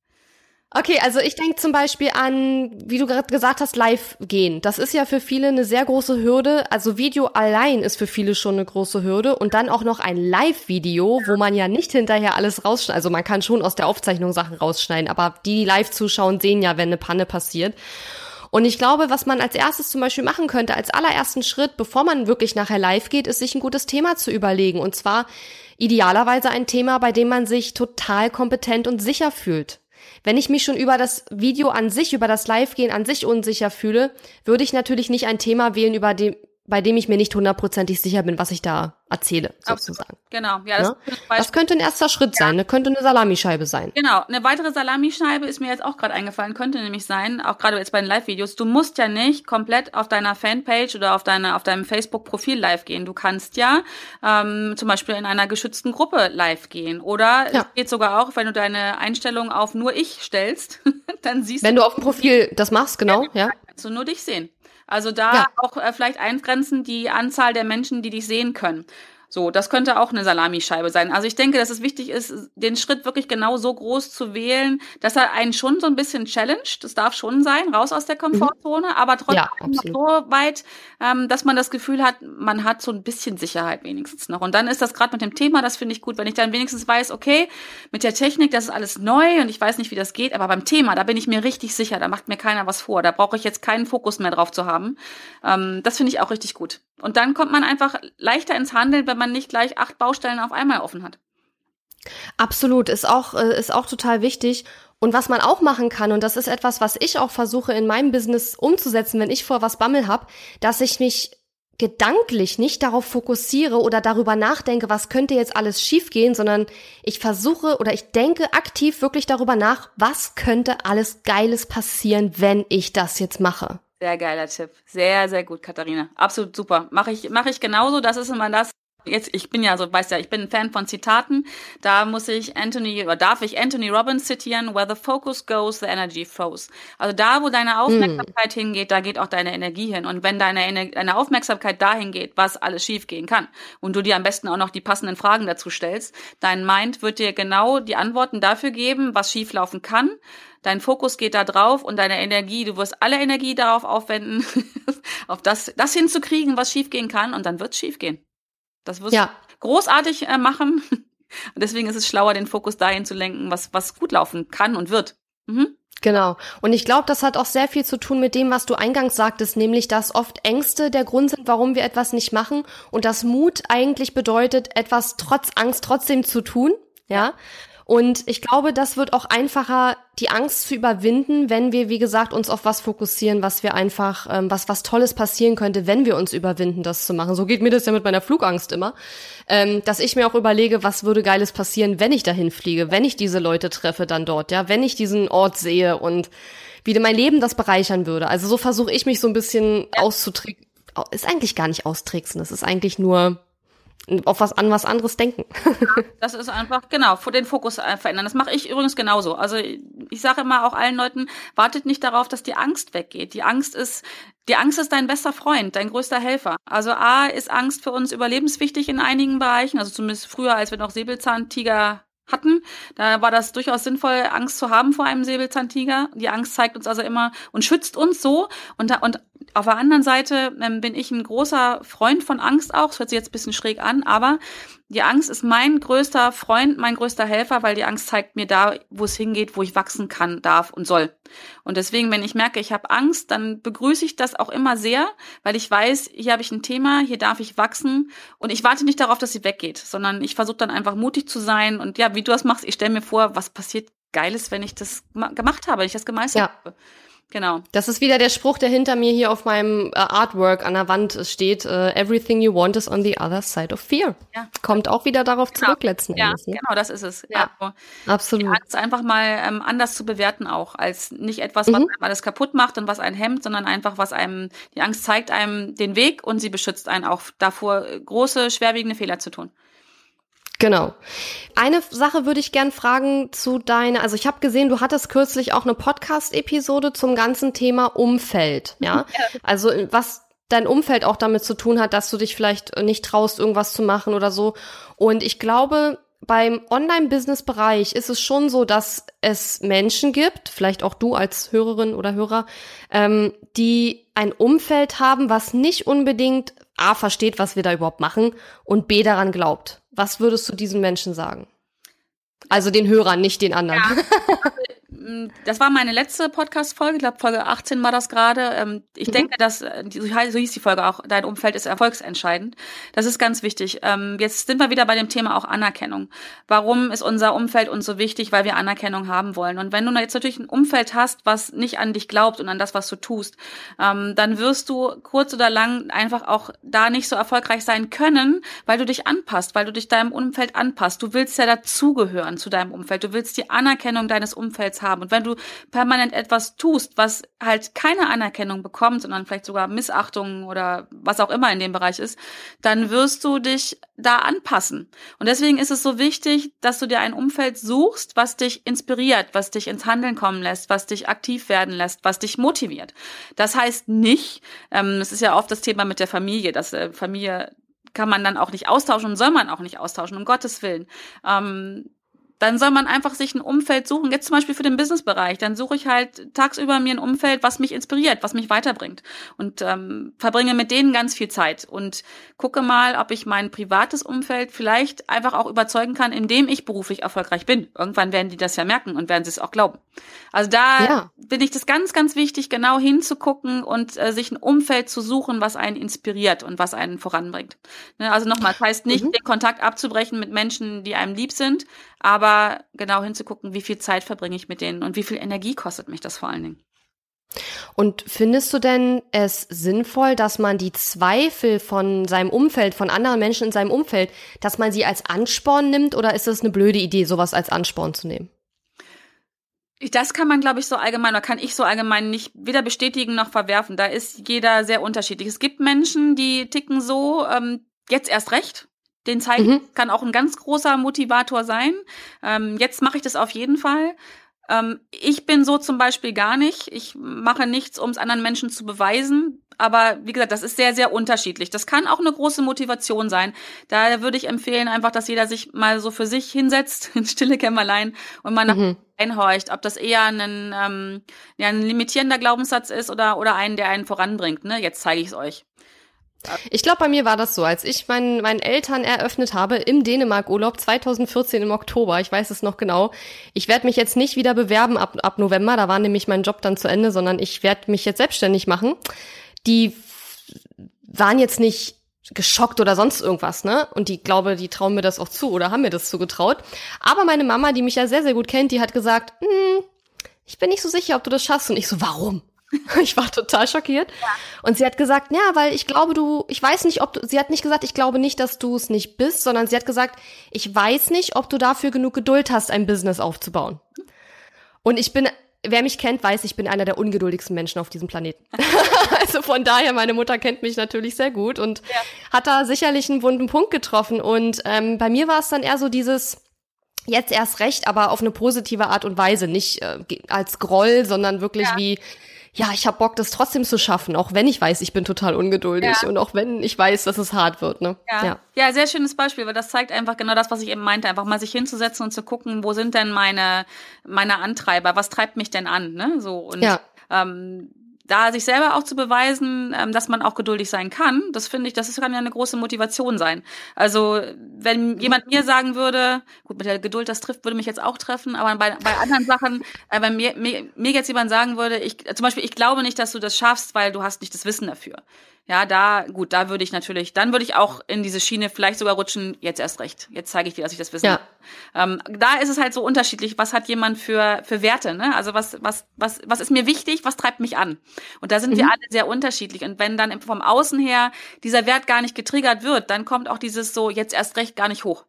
Okay, also ich denke zum Beispiel an, wie du gerade gesagt hast, live gehen. Das ist ja für viele eine sehr große Hürde. Also Video allein ist für viele schon eine große Hürde. Und dann auch noch ein Live-Video, wo man ja nicht hinterher alles rausschneidet. Also man kann schon aus der Aufzeichnung Sachen rausschneiden, aber die, die live zuschauen, sehen ja, wenn eine Panne passiert. Und ich glaube, was man als erstes zum Beispiel machen könnte, als allerersten Schritt, bevor man wirklich nachher live geht, ist sich ein gutes Thema zu überlegen. Und zwar idealerweise ein Thema, bei dem man sich total kompetent und sicher fühlt. Wenn ich mich schon über das Video an sich, über das Live-Gehen an sich unsicher fühle, würde ich natürlich nicht ein Thema wählen, über dem, bei dem ich mir nicht hundertprozentig sicher bin, was ich da erzähle, sozusagen. Genau, ja. Das, ja? das könnte ein erster Schritt ja. sein, ne? könnte eine Salamischeibe sein. Genau, eine weitere Salamischeibe ist mir jetzt auch gerade eingefallen, könnte nämlich sein, auch gerade jetzt bei den Live-Videos, du musst ja nicht komplett auf deiner Fanpage oder auf, deiner, auf deinem Facebook-Profil live gehen. Du kannst ja ähm, zum Beispiel in einer geschützten Gruppe live gehen. Oder ja. es geht sogar auch, wenn du deine Einstellung auf nur ich stellst, (laughs) dann siehst wenn du. Wenn du auf dem Profil das machst, genau, ja. Kannst du nur dich sehen. Also da ja. auch äh, vielleicht eingrenzen die Anzahl der Menschen, die dich sehen können. So, das könnte auch eine Salamischeibe sein. Also ich denke, dass es wichtig ist, den Schritt wirklich genau so groß zu wählen, dass er einen schon so ein bisschen challenged. Das darf schon sein, raus aus der mhm. Komfortzone, mhm. aber trotzdem ja, so weit, ähm, dass man das Gefühl hat, man hat so ein bisschen Sicherheit wenigstens noch. Und dann ist das gerade mit dem Thema, das finde ich gut, wenn ich dann wenigstens weiß, okay, mit der Technik, das ist alles neu und ich weiß nicht, wie das geht, aber beim Thema, da bin ich mir richtig sicher, da macht mir keiner was vor. Da brauche ich jetzt keinen Fokus mehr drauf zu haben. Ähm, das finde ich auch richtig gut. Und dann kommt man einfach leichter ins Handeln, wenn man nicht gleich acht Baustellen auf einmal offen hat. Absolut, ist auch, äh, ist auch total wichtig. Und was man auch machen kann, und das ist etwas, was ich auch versuche in meinem Business umzusetzen, wenn ich vor was Bammel habe, dass ich mich gedanklich nicht darauf fokussiere oder darüber nachdenke, was könnte jetzt alles schiefgehen, sondern ich versuche oder ich denke aktiv wirklich darüber nach, was könnte alles Geiles passieren, wenn ich das jetzt mache. Sehr geiler Tipp. Sehr, sehr gut, Katharina. Absolut super. Mache ich, mache ich genauso. Das ist immer das. Jetzt, ich bin ja so, weißt ja, ich bin ein Fan von Zitaten. Da muss ich Anthony oder darf ich Anthony Robbins zitieren? Where the focus goes, the energy flows. Also da, wo deine Aufmerksamkeit mm. hingeht, da geht auch deine Energie hin. Und wenn deine, deine Aufmerksamkeit dahin geht, was alles schiefgehen kann, und du dir am besten auch noch die passenden Fragen dazu stellst, dein Mind wird dir genau die Antworten dafür geben, was schieflaufen kann dein Fokus geht da drauf und deine Energie, du wirst alle Energie darauf aufwenden, (laughs) auf das, das hinzukriegen, was schiefgehen kann und dann wird es schiefgehen. Das wirst ja. du großartig äh, machen. (laughs) Und deswegen ist es schlauer, den Fokus dahin zu lenken, was, was gut laufen kann und wird. Mhm. Genau. Und ich glaube, das hat auch sehr viel zu tun mit dem, was du eingangs sagtest, nämlich, dass oft Ängste der Grund sind, warum wir etwas nicht machen und dass Mut eigentlich bedeutet, etwas trotz Angst trotzdem zu tun. Ja. Und ich glaube, das wird auch einfacher, die Angst zu überwinden, wenn wir, wie gesagt, uns auf was fokussieren, was wir einfach, ähm, was was Tolles passieren könnte, wenn wir uns überwinden, das zu machen. So geht mir das ja mit meiner Flugangst immer, ähm, dass ich mir auch überlege, was würde Geiles passieren, wenn ich dahin fliege, wenn ich diese Leute treffe dann dort, ja, wenn ich diesen Ort sehe und wie mein Leben das bereichern würde. Also so versuche ich mich so ein bisschen auszutricksen. Ist eigentlich gar nicht austricksen, das ist eigentlich nur auf was an was anderes denken. (laughs) das ist einfach, genau, den Fokus verändern. Das mache ich übrigens genauso. Also ich sage immer auch allen Leuten, wartet nicht darauf, dass die Angst weggeht. Die Angst ist, die Angst ist dein bester Freund, dein größter Helfer. Also A ist Angst für uns überlebenswichtig in einigen Bereichen, also zumindest früher, als wir noch Säbelzahntiger hatten. Da war das durchaus sinnvoll, Angst zu haben vor einem Säbelzahntiger. Die Angst zeigt uns also immer und schützt uns so. Und, da, und auf der anderen Seite ähm, bin ich ein großer Freund von Angst auch. Das hört sich jetzt ein bisschen schräg an, aber die Angst ist mein größter Freund, mein größter Helfer, weil die Angst zeigt mir da, wo es hingeht, wo ich wachsen kann, darf und soll. Und deswegen, wenn ich merke, ich habe Angst, dann begrüße ich das auch immer sehr, weil ich weiß, hier habe ich ein Thema, hier darf ich wachsen und ich warte nicht darauf, dass sie weggeht, sondern ich versuche dann einfach mutig zu sein und ja, wie du das machst, ich stelle mir vor, was passiert geil ist, wenn ich das gemacht habe, wenn ich das gemeistert ja. habe. Genau. Das ist wieder der Spruch, der hinter mir hier auf meinem äh, Artwork an der Wand steht. Uh, Everything you want is on the other side of fear. Ja. Kommt auch wieder darauf genau. zurück letzten ja, Endes. Ne? genau, das ist es. Ja, also, absolut. Die Angst einfach mal ähm, anders zu bewerten auch, als nicht etwas, was mhm. einem alles kaputt macht und was einen hemmt, sondern einfach, was einem, die Angst zeigt einem den Weg und sie beschützt einen auch davor, große, schwerwiegende Fehler zu tun. Genau. Eine Sache würde ich gern fragen zu deiner, also ich habe gesehen, du hattest kürzlich auch eine Podcast-Episode zum ganzen Thema Umfeld, ja? Also was dein Umfeld auch damit zu tun hat, dass du dich vielleicht nicht traust, irgendwas zu machen oder so. Und ich glaube, beim Online-Business-Bereich ist es schon so, dass es Menschen gibt, vielleicht auch du als Hörerin oder Hörer, ähm, die ein Umfeld haben, was nicht unbedingt A versteht, was wir da überhaupt machen und B daran glaubt. Was würdest du diesen Menschen sagen? Also den Hörern, nicht den anderen. Ja. (laughs) Mm, das war meine letzte Podcast-Folge, ich glaube Folge 18 war das gerade. Ähm, ich mhm. denke, dass, äh, so hieß die Folge auch, dein Umfeld ist erfolgsentscheidend. Das ist ganz wichtig. Ähm, jetzt sind wir wieder bei dem Thema auch Anerkennung. Warum ist unser Umfeld uns so wichtig? Weil wir Anerkennung haben wollen. Und wenn du jetzt natürlich ein Umfeld hast, was nicht an dich glaubt und an das, was du tust, ähm, dann wirst du kurz oder lang einfach auch da nicht so erfolgreich sein können, weil du dich anpasst, weil du dich deinem Umfeld anpasst. Du willst ja dazugehören zu deinem Umfeld. Du willst die Anerkennung deines Umfelds haben haben. Und wenn du permanent etwas tust, was halt keine Anerkennung bekommt, sondern vielleicht sogar Missachtung oder was auch immer in dem Bereich ist, dann wirst du dich da anpassen. Und deswegen ist es so wichtig, dass du dir ein Umfeld suchst, was dich inspiriert, was dich ins Handeln kommen lässt, was dich aktiv werden lässt, was dich motiviert. Das heißt nicht, ähm, es ist ja oft das Thema mit der Familie, dass äh, Familie kann man dann auch nicht austauschen und soll man auch nicht austauschen, um Gottes Willen. Ähm, dann soll man einfach sich ein Umfeld suchen, jetzt zum Beispiel für den Businessbereich. Dann suche ich halt tagsüber mir ein Umfeld, was mich inspiriert, was mich weiterbringt und ähm, verbringe mit denen ganz viel Zeit und gucke mal, ob ich mein privates Umfeld vielleicht einfach auch überzeugen kann, indem ich beruflich erfolgreich bin. Irgendwann werden die das ja merken und werden sie es auch glauben. Also da ja. bin ich das ganz, ganz wichtig, genau hinzugucken und äh, sich ein Umfeld zu suchen, was einen inspiriert und was einen voranbringt. Ne, also nochmal, das heißt nicht, mhm. den Kontakt abzubrechen mit Menschen, die einem lieb sind, aber genau hinzugucken, wie viel Zeit verbringe ich mit denen und wie viel Energie kostet mich das vor allen Dingen. Und findest du denn es sinnvoll, dass man die Zweifel von seinem Umfeld, von anderen Menschen in seinem Umfeld, dass man sie als Ansporn nimmt oder ist es eine blöde Idee, sowas als Ansporn zu nehmen? Das kann man, glaube ich, so allgemein, oder kann ich so allgemein nicht weder bestätigen noch verwerfen. Da ist jeder sehr unterschiedlich. Es gibt Menschen, die ticken so, ähm, jetzt erst recht. Den zeigen mhm. kann auch ein ganz großer Motivator sein. Ähm, jetzt mache ich das auf jeden Fall. Ähm, ich bin so zum Beispiel gar nicht. Ich mache nichts, um es anderen Menschen zu beweisen. Aber wie gesagt, das ist sehr, sehr unterschiedlich. Das kann auch eine große Motivation sein. Da würde ich empfehlen, einfach, dass jeder sich mal so für sich hinsetzt, (laughs) ins stille Kämmerlein und mal mhm. einhorcht, ob das eher ein, ähm, ja, ein limitierender Glaubenssatz ist oder, oder einen, der einen voranbringt. Ne? Jetzt zeige ich es euch. Ich glaube, bei mir war das so, als ich meinen, meinen Eltern eröffnet habe im Dänemark-Urlaub 2014 im Oktober, ich weiß es noch genau. Ich werde mich jetzt nicht wieder bewerben ab, ab November, da war nämlich mein Job dann zu Ende, sondern ich werde mich jetzt selbstständig machen. Die waren jetzt nicht geschockt oder sonst irgendwas, ne? Und die glaube, die trauen mir das auch zu oder haben mir das zugetraut. Aber meine Mama, die mich ja sehr, sehr gut kennt, die hat gesagt, hm, ich bin nicht so sicher, ob du das schaffst. Und ich so, warum? (laughs) Ich war total schockiert. Ja. Und sie hat gesagt, ja, weil ich glaube, du, ich weiß nicht, ob du, sie hat nicht gesagt, ich glaube nicht, dass du es nicht bist, sondern sie hat gesagt, ich weiß nicht, ob du dafür genug Geduld hast, ein Business aufzubauen. Und ich bin, wer mich kennt, weiß, ich bin einer der ungeduldigsten Menschen auf diesem Planeten. (laughs) also von daher, meine Mutter kennt mich natürlich sehr gut und ja. hat da sicherlich einen wunden Punkt getroffen. Und ähm, bei mir war es dann eher so dieses, jetzt erst recht, aber auf eine positive Art und Weise, nicht äh, als Groll, sondern wirklich ja. wie ja, ich habe Bock, das trotzdem zu schaffen, auch wenn ich weiß, ich bin total ungeduldig ja. und auch wenn ich weiß, dass es hart wird. Ne? Ja. ja. ja, sehr schönes Beispiel, weil das zeigt einfach genau das, was ich eben meinte, einfach mal sich hinzusetzen und zu gucken, wo sind denn meine meine Antreiber, was treibt mich denn an, ne? So und ja. ähm, da sich selber auch zu beweisen, ähm, dass man auch geduldig sein kann, das finde ich, das kann ja eine große Motivation sein. Also wenn jemand mir sagen würde, gut, mit der Geduld, das trifft, würde mich jetzt auch treffen, aber bei, bei anderen Sachen, äh, wenn mir, mir, mir jetzt jemand sagen würde, ich, zum Beispiel, ich glaube nicht, dass du das schaffst, weil du hast nicht das Wissen dafür. Ja, da, gut, da würde ich natürlich, dann würde ich auch in diese Schiene vielleicht sogar rutschen, jetzt erst recht. Jetzt zeige ich dir, dass ich das wissen ja. Ähm, da ist es halt so unterschiedlich, was hat jemand für, für Werte, ne? Also was, was, was, was ist mir wichtig, was treibt mich an? Und da sind mhm. wir alle sehr unterschiedlich. Und wenn dann vom Außen her dieser Wert gar nicht getriggert wird, dann kommt auch dieses so, jetzt erst recht gar nicht hoch.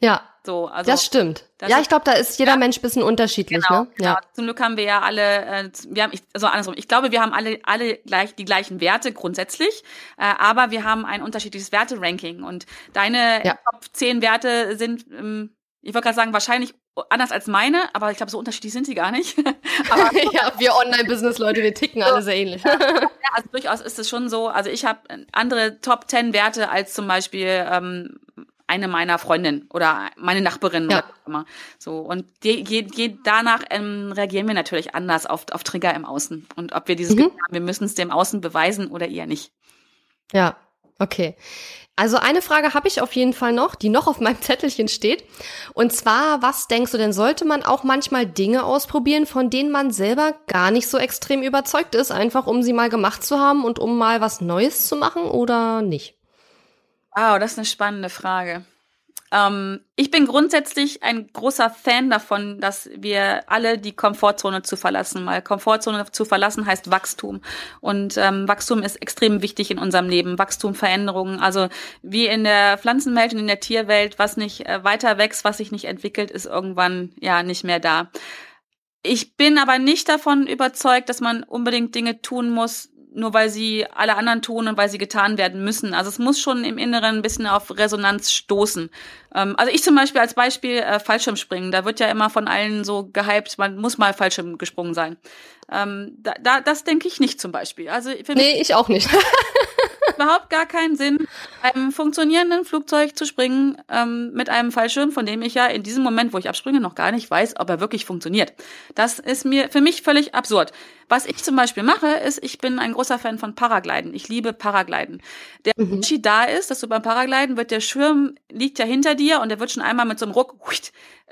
Ja. So, also das stimmt. Das ja, ich glaube, da ist jeder ja, Mensch bisschen unterschiedlich. Genau, ne? genau. Ja. Zum Glück haben wir ja alle, äh, wir haben, ich, also andersrum. Ich glaube, wir haben alle alle gleich die gleichen Werte grundsätzlich, äh, aber wir haben ein unterschiedliches Werteranking und deine ja. Top 10 Werte sind, ähm, ich wollte gerade sagen, wahrscheinlich anders als meine, aber ich glaube, so unterschiedlich sind sie gar nicht. (laughs) aber (laughs) ja, wir Online-Business-Leute, wir ticken alle sehr ähnlich. ja, (laughs) also durchaus ist es schon so. Also ich habe andere Top 10 Werte als zum Beispiel ähm, eine meiner Freundinnen oder meine Nachbarin ja. oder immer. So und je, je, je danach ähm, reagieren wir natürlich anders auf, auf Trigger im Außen und ob wir dieses mhm. haben, wir müssen es dem Außen beweisen oder eher nicht. Ja, okay. Also eine Frage habe ich auf jeden Fall noch, die noch auf meinem (laughs) Zettelchen steht. Und zwar, was denkst du denn, sollte man auch manchmal Dinge ausprobieren, von denen man selber gar nicht so extrem überzeugt ist, einfach um sie mal gemacht zu haben und um mal was Neues zu machen oder nicht? Wow, das ist eine spannende Frage. Ähm, ich bin grundsätzlich ein großer Fan davon, dass wir alle die Komfortzone zu verlassen. Weil Komfortzone zu verlassen heißt Wachstum. Und ähm, Wachstum ist extrem wichtig in unserem Leben. Wachstum, Veränderungen. Also wie in der Pflanzenwelt und in der Tierwelt, was nicht äh, weiter wächst, was sich nicht entwickelt, ist irgendwann ja nicht mehr da. Ich bin aber nicht davon überzeugt, dass man unbedingt Dinge tun muss, nur weil sie alle anderen tun und weil sie getan werden müssen. Also es muss schon im Inneren ein bisschen auf Resonanz stoßen. Ähm, also ich zum Beispiel als Beispiel äh, Fallschirmspringen, da wird ja immer von allen so gehypt, man muss mal Fallschirm gesprungen sein. Ähm, da, da, das denke ich nicht zum Beispiel. Also für nee, ich auch nicht. (laughs) überhaupt gar keinen Sinn, einem funktionierenden Flugzeug zu springen ähm, mit einem Fallschirm, von dem ich ja in diesem Moment, wo ich abspringe, noch gar nicht weiß, ob er wirklich funktioniert. Das ist mir für mich völlig absurd. Was ich zum Beispiel mache, ist, ich bin ein großer Fan von Paragliden. Ich liebe Paragliden. Der mhm. Unterschied da ist, dass du beim Paragliden wird der Schirm liegt ja hinter dir und der wird schon einmal mit so einem Ruck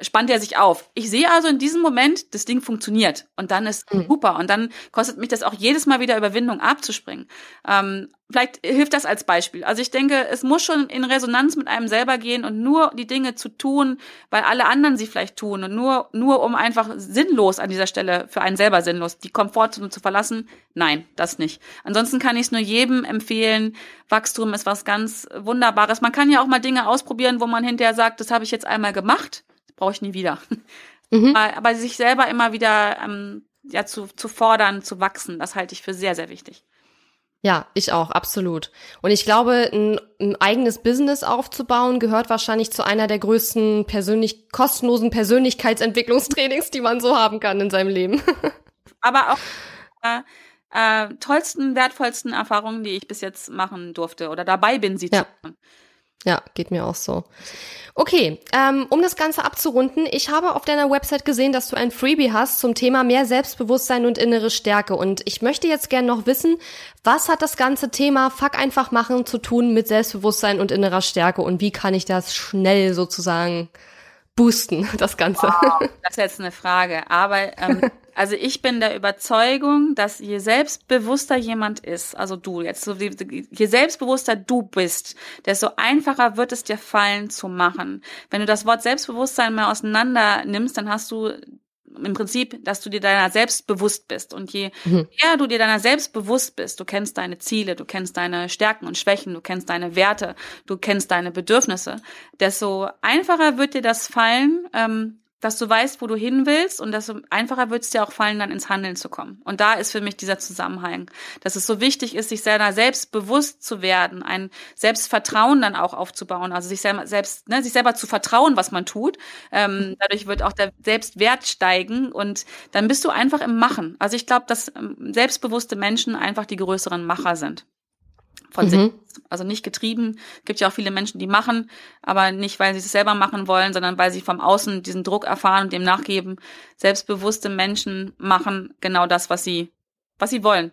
spannt er sich auf. Ich sehe also in diesem Moment, das Ding funktioniert und dann ist mhm. super und dann kostet mich das auch jedes Mal wieder Überwindung abzuspringen. Ähm, vielleicht hilft das als Beispiel. Also ich denke, es muss schon in Resonanz mit einem selber gehen und nur die Dinge zu tun, weil alle anderen sie vielleicht tun und nur nur um einfach sinnlos an dieser Stelle für einen selber sinnlos die Komfortzone zu verlassen. Nein, das nicht. Ansonsten kann ich es nur jedem empfehlen. Wachstum ist was ganz Wunderbares. Man kann ja auch mal Dinge ausprobieren, wo man hinterher sagt, das habe ich jetzt einmal gemacht brauche ich nie wieder. (laughs) Mhm. Aber sich selber immer wieder ähm, ja, zu, zu fordern, zu wachsen, das halte ich für sehr, sehr wichtig. Ja, ich auch, absolut. Und ich glaube, ein, ein, eigenes Business aufzubauen gehört wahrscheinlich zu einer der größten persönlich kostenlosen Persönlichkeitsentwicklungstrainings, die man so haben kann in seinem Leben. (laughs) Aber auch äh, äh, tollsten, wertvollsten Erfahrungen, die ich bis jetzt machen durfte oder dabei bin, sie ja. zu machen. Ja, geht mir auch so. Okay, ähm, um das Ganze abzurunden, ich habe auf deiner Website gesehen, dass du ein Freebie hast zum Thema mehr Selbstbewusstsein und innere Stärke. Und ich möchte jetzt gerne noch wissen, was hat das ganze Thema Fuck einfach machen zu tun mit Selbstbewusstsein und innerer Stärke und wie kann ich das schnell sozusagen boosten, (laughs) das Ganze? Wow, das ist jetzt eine Frage. Aber ähm, (laughs) Also ich bin der Überzeugung, dass je selbstbewusster jemand ist, also du jetzt, je selbstbewusster du bist, desto einfacher wird es dir fallen zu machen. Wenn du das Wort Selbstbewusstsein mal auseinander nimmst, dann hast du im Prinzip, dass du dir deiner selbst bewusst bist. Und je mhm. mehr du dir deiner selbst bewusst bist, du kennst deine Ziele, du kennst deine Stärken und Schwächen, du kennst deine Werte, du kennst deine Bedürfnisse, desto einfacher wird dir das fallen, ähm, dass du weißt, wo du hin willst und desto einfacher wird es dir auch fallen, dann ins Handeln zu kommen. Und da ist für mich dieser Zusammenhang, dass es so wichtig ist, sich selber selbst bewusst zu werden, ein Selbstvertrauen dann auch aufzubauen, also sich selber, selbst, ne, sich selber zu vertrauen, was man tut. Ähm, dadurch wird auch der Selbstwert steigen und dann bist du einfach im Machen. Also ich glaube, dass ähm, selbstbewusste Menschen einfach die größeren Macher sind von mhm. sich. Also nicht getrieben. Gibt ja auch viele Menschen, die machen, aber nicht, weil sie es selber machen wollen, sondern weil sie vom Außen diesen Druck erfahren und dem nachgeben. Selbstbewusste Menschen machen genau das, was sie, was sie wollen.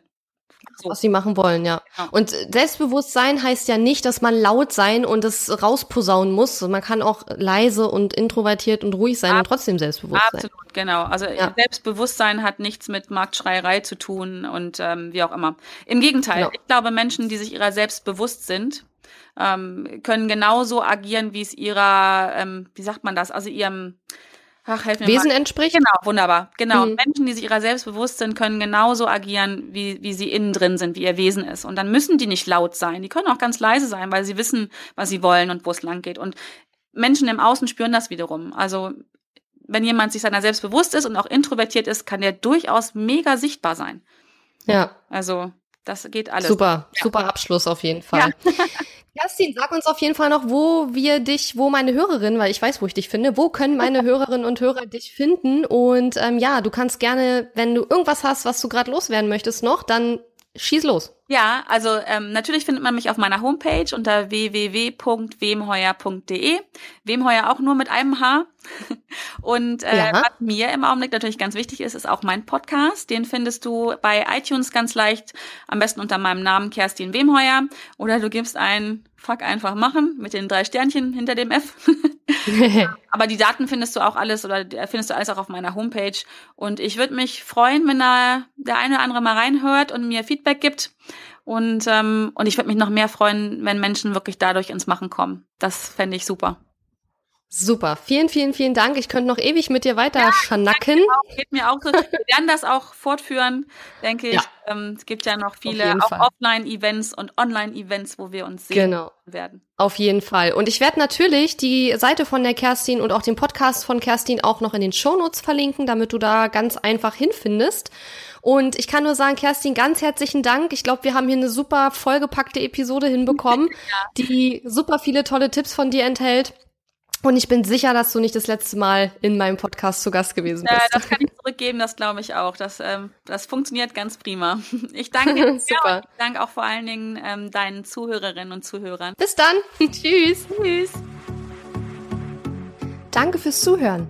So. was sie machen wollen, ja. ja. Und Selbstbewusstsein heißt ja nicht, dass man laut sein und es rausposaunen muss. Man kann auch leise und introvertiert und ruhig sein Ab und trotzdem selbstbewusst absolut, sein. Absolut, genau. Also ja. Selbstbewusstsein hat nichts mit Marktschreierei zu tun und ähm, wie auch immer. Im Gegenteil, genau. ich glaube, Menschen, die sich ihrer selbst bewusst sind, ähm, können genauso agieren, wie es ihrer, ähm, wie sagt man das, also ihrem Ach, helf mir Wesen mal. entspricht? Genau, wunderbar. Genau. Mhm. Menschen, die sich ihrer selbst bewusst sind, können genauso agieren, wie, wie sie innen drin sind, wie ihr Wesen ist. Und dann müssen die nicht laut sein. Die können auch ganz leise sein, weil sie wissen, was sie wollen und wo es lang geht. Und Menschen im Außen spüren das wiederum. Also, wenn jemand sich seiner selbst bewusst ist und auch introvertiert ist, kann der durchaus mega sichtbar sein. Ja. Also, das geht alles. Super, ja. super Abschluss auf jeden Fall. Ja. (laughs) Kerstin, sag uns auf jeden Fall noch, wo wir dich, wo meine Hörerinnen, weil ich weiß, wo ich dich finde, wo können meine (laughs) Hörerinnen und Hörer dich finden? Und ähm, ja, du kannst gerne, wenn du irgendwas hast, was du gerade loswerden möchtest noch, dann schieß los. Ja, also ähm, natürlich findet man mich auf meiner Homepage unter www.wemheuer.de. Wemheuer auch nur mit einem H. (laughs) Und äh, ja. was mir im Augenblick natürlich ganz wichtig ist, ist auch mein Podcast. Den findest du bei iTunes ganz leicht, am besten unter meinem Namen Kerstin Wemheuer. Oder du gibst ein Fuck einfach machen mit den drei Sternchen hinter dem F. (laughs) (laughs) Aber die Daten findest du auch alles oder findest du alles auch auf meiner Homepage. Und ich würde mich freuen, wenn da der eine oder andere mal reinhört und mir Feedback gibt. Und, ähm, und ich würde mich noch mehr freuen, wenn Menschen wirklich dadurch ins Machen kommen. Das fände ich super. Super. Vielen, vielen, vielen Dank. Ich könnte noch ewig mit dir weiter ja, schnacken. Geht mir auch so. Wir werden das auch fortführen, denke ich. Ja. Ähm, es gibt ja noch viele auch Offline-Events und Online-Events, wo wir uns sehen genau. werden. Auf jeden Fall. Und ich werde natürlich die Seite von der Kerstin und auch den Podcast von Kerstin auch noch in den Shownotes verlinken, damit du da ganz einfach hinfindest. Und ich kann nur sagen, Kerstin, ganz herzlichen Dank. Ich glaube, wir haben hier eine super vollgepackte Episode hinbekommen, (laughs) ja. die super viele tolle Tipps von dir enthält. Und ich bin sicher, dass du nicht das letzte Mal in meinem Podcast zu Gast gewesen bist. Ja, das kann ich (laughs) zurückgeben, das glaube ich auch. Das, ähm, das funktioniert ganz prima. (laughs) Ich danke dir. Super. ich danke auch vor allen Dingen ähm, deinen Zuhörerinnen und Zuhörern. Bis dann. Tschüss. Tschüss. Danke fürs Zuhören.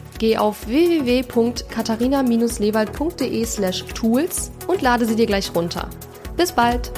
geh auf www.katharina-lewald.de slash tools und lade sie dir gleich runter. Bis bald!